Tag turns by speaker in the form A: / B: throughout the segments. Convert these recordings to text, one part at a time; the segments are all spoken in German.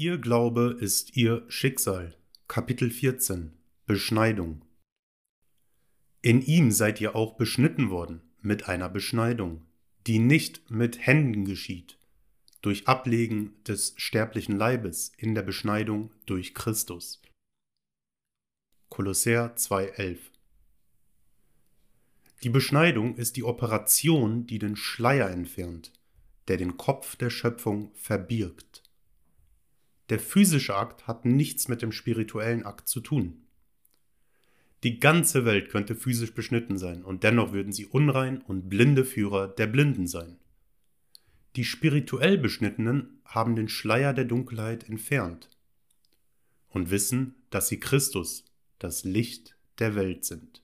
A: Ihr Glaube ist ihr Schicksal. Kapitel 14 Beschneidung. In ihm seid ihr auch beschnitten worden mit einer Beschneidung, die nicht mit Händen geschieht, durch Ablegen des sterblichen Leibes in der Beschneidung durch Christus. Kolosser 2,11 Die Beschneidung ist die Operation, die den Schleier entfernt, der den Kopf der Schöpfung verbirgt. Der physische Akt hat nichts mit dem spirituellen Akt zu tun. Die ganze Welt könnte physisch beschnitten sein, und dennoch würden sie unrein und blinde Führer der Blinden sein. Die spirituell Beschnittenen haben den Schleier der Dunkelheit entfernt und wissen, dass sie Christus, das Licht der Welt sind.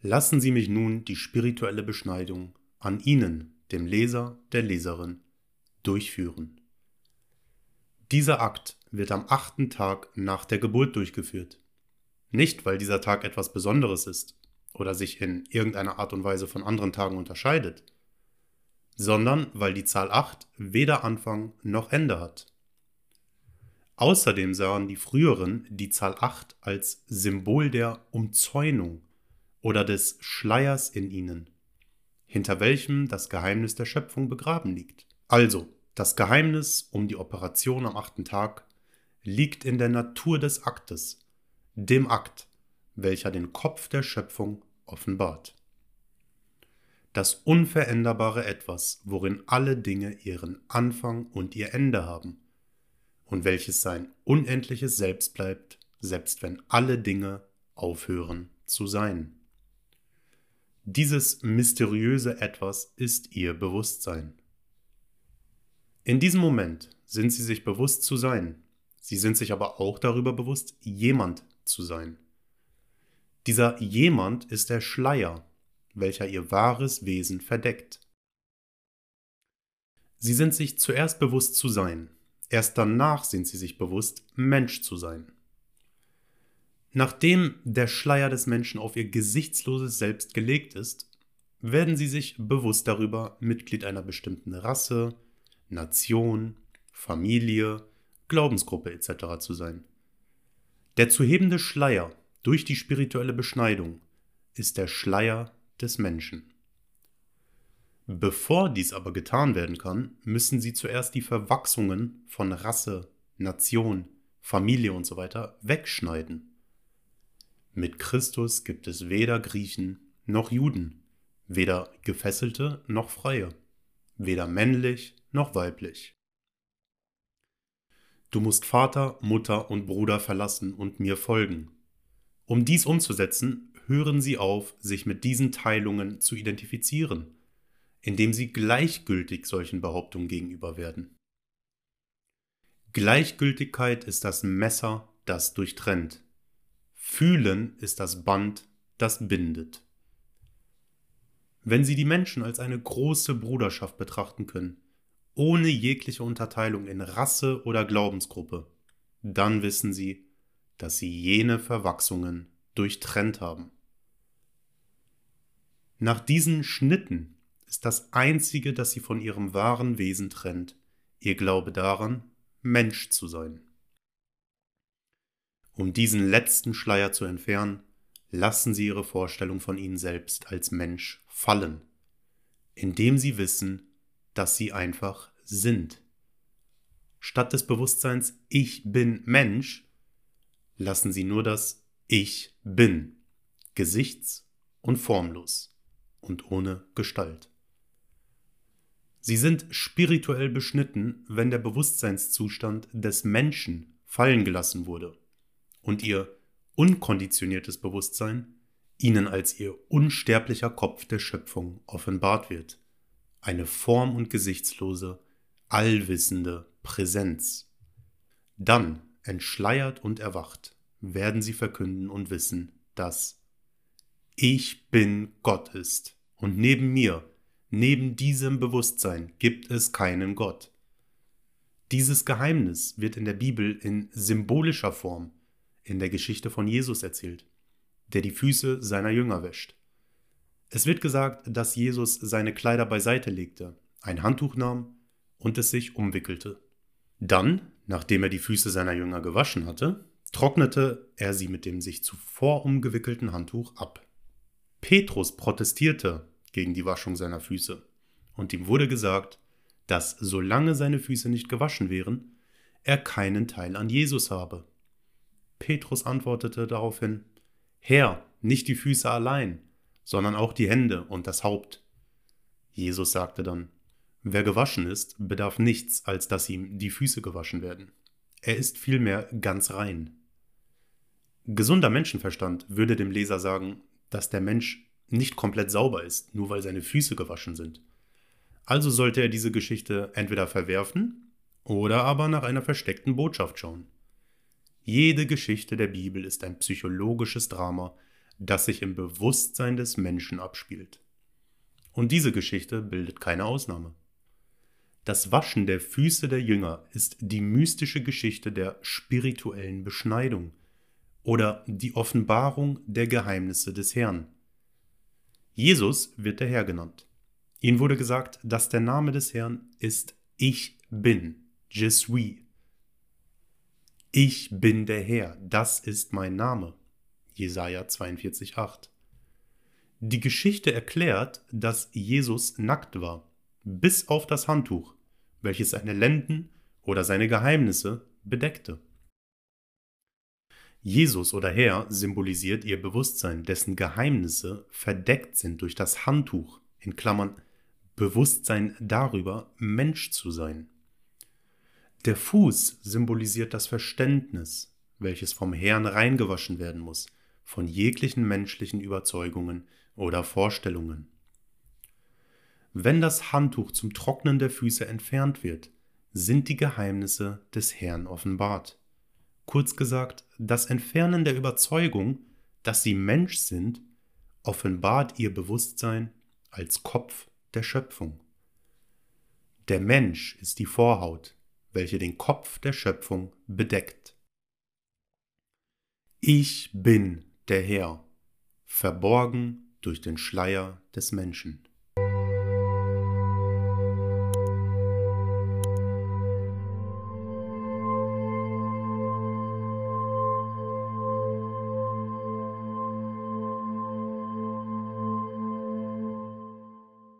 A: Lassen Sie mich nun die spirituelle Beschneidung an Ihnen, dem Leser, der Leserin, durchführen. Dieser Akt wird am achten Tag nach der Geburt durchgeführt. Nicht, weil dieser Tag etwas Besonderes ist oder sich in irgendeiner Art und Weise von anderen Tagen unterscheidet, sondern weil die Zahl 8 weder Anfang noch Ende hat. Außerdem sahen die früheren die Zahl 8 als Symbol der Umzäunung oder des Schleiers in ihnen, hinter welchem das Geheimnis der Schöpfung begraben liegt. Also, das Geheimnis um die Operation am achten Tag liegt in der Natur des Aktes, dem Akt, welcher den Kopf der Schöpfung offenbart. Das unveränderbare Etwas, worin alle Dinge ihren Anfang und ihr Ende haben, und welches sein unendliches Selbst bleibt, selbst wenn alle Dinge aufhören zu sein. Dieses mysteriöse Etwas ist ihr Bewusstsein. In diesem Moment sind sie sich bewusst zu sein. Sie sind sich aber auch darüber bewusst, jemand zu sein. Dieser jemand ist der Schleier, welcher ihr wahres Wesen verdeckt. Sie sind sich zuerst bewusst zu sein, erst danach sind sie sich bewusst, Mensch zu sein. Nachdem der Schleier des Menschen auf ihr gesichtsloses Selbst gelegt ist, werden sie sich bewusst darüber, Mitglied einer bestimmten Rasse, Nation, Familie, Glaubensgruppe etc. zu sein. Der zu hebende Schleier durch die spirituelle Beschneidung ist der Schleier des Menschen. Bevor dies aber getan werden kann, müssen sie zuerst die Verwachsungen von Rasse, Nation, Familie usw. So wegschneiden. Mit Christus gibt es weder Griechen noch Juden, weder Gefesselte noch Freie, weder männlich noch weiblich. Du musst Vater, Mutter und Bruder verlassen und mir folgen. Um dies umzusetzen, hören sie auf, sich mit diesen Teilungen zu identifizieren, indem sie gleichgültig solchen Behauptungen gegenüber werden. Gleichgültigkeit ist das Messer, das durchtrennt. Fühlen ist das Band, das bindet. Wenn Sie die Menschen als eine große Bruderschaft betrachten können, ohne jegliche Unterteilung in Rasse oder Glaubensgruppe, dann wissen sie, dass sie jene Verwachsungen durchtrennt haben. Nach diesen Schnitten ist das Einzige, das sie von ihrem wahren Wesen trennt, ihr Glaube daran, Mensch zu sein. Um diesen letzten Schleier zu entfernen, lassen sie ihre Vorstellung von ihnen selbst als Mensch fallen, indem sie wissen, dass sie einfach sind. Statt des Bewusstseins Ich bin Mensch lassen sie nur das Ich bin, gesichts- und formlos und ohne Gestalt. Sie sind spirituell beschnitten, wenn der Bewusstseinszustand des Menschen fallen gelassen wurde und ihr unkonditioniertes Bewusstsein ihnen als ihr unsterblicher Kopf der Schöpfung offenbart wird eine form- und gesichtslose, allwissende Präsenz. Dann, entschleiert und erwacht, werden sie verkünden und wissen, dass ich bin Gott ist und neben mir, neben diesem Bewusstsein gibt es keinen Gott. Dieses Geheimnis wird in der Bibel in symbolischer Form in der Geschichte von Jesus erzählt, der die Füße seiner Jünger wäscht. Es wird gesagt, dass Jesus seine Kleider beiseite legte, ein Handtuch nahm und es sich umwickelte. Dann, nachdem er die Füße seiner Jünger gewaschen hatte, trocknete er sie mit dem sich zuvor umgewickelten Handtuch ab. Petrus protestierte gegen die Waschung seiner Füße, und ihm wurde gesagt, dass solange seine Füße nicht gewaschen wären, er keinen Teil an Jesus habe. Petrus antwortete daraufhin, Herr, nicht die Füße allein, sondern auch die Hände und das Haupt. Jesus sagte dann, Wer gewaschen ist, bedarf nichts, als dass ihm die Füße gewaschen werden. Er ist vielmehr ganz rein. Gesunder Menschenverstand würde dem Leser sagen, dass der Mensch nicht komplett sauber ist, nur weil seine Füße gewaschen sind. Also sollte er diese Geschichte entweder verwerfen oder aber nach einer versteckten Botschaft schauen. Jede Geschichte der Bibel ist ein psychologisches Drama, das sich im Bewusstsein des Menschen abspielt. Und diese Geschichte bildet keine Ausnahme. Das Waschen der Füße der Jünger ist die mystische Geschichte der spirituellen Beschneidung oder die Offenbarung der Geheimnisse des Herrn. Jesus wird der Herr genannt. Ihnen wurde gesagt, dass der Name des Herrn ist Ich bin, Je suis. Ich bin der Herr, das ist mein Name. Jesaja 42,8. Die Geschichte erklärt, dass Jesus nackt war, bis auf das Handtuch, welches seine Lenden oder seine Geheimnisse bedeckte. Jesus oder Herr symbolisiert ihr Bewusstsein, dessen Geheimnisse verdeckt sind durch das Handtuch, in Klammern Bewusstsein darüber, Mensch zu sein. Der Fuß symbolisiert das Verständnis, welches vom Herrn reingewaschen werden muss, von jeglichen menschlichen Überzeugungen oder Vorstellungen. Wenn das Handtuch zum Trocknen der Füße entfernt wird, sind die Geheimnisse des Herrn offenbart. Kurz gesagt, das Entfernen der Überzeugung, dass sie Mensch sind, offenbart ihr Bewusstsein als Kopf der Schöpfung. Der Mensch ist die Vorhaut, welche den Kopf der Schöpfung bedeckt. Ich bin der Herr, verborgen durch den Schleier des Menschen.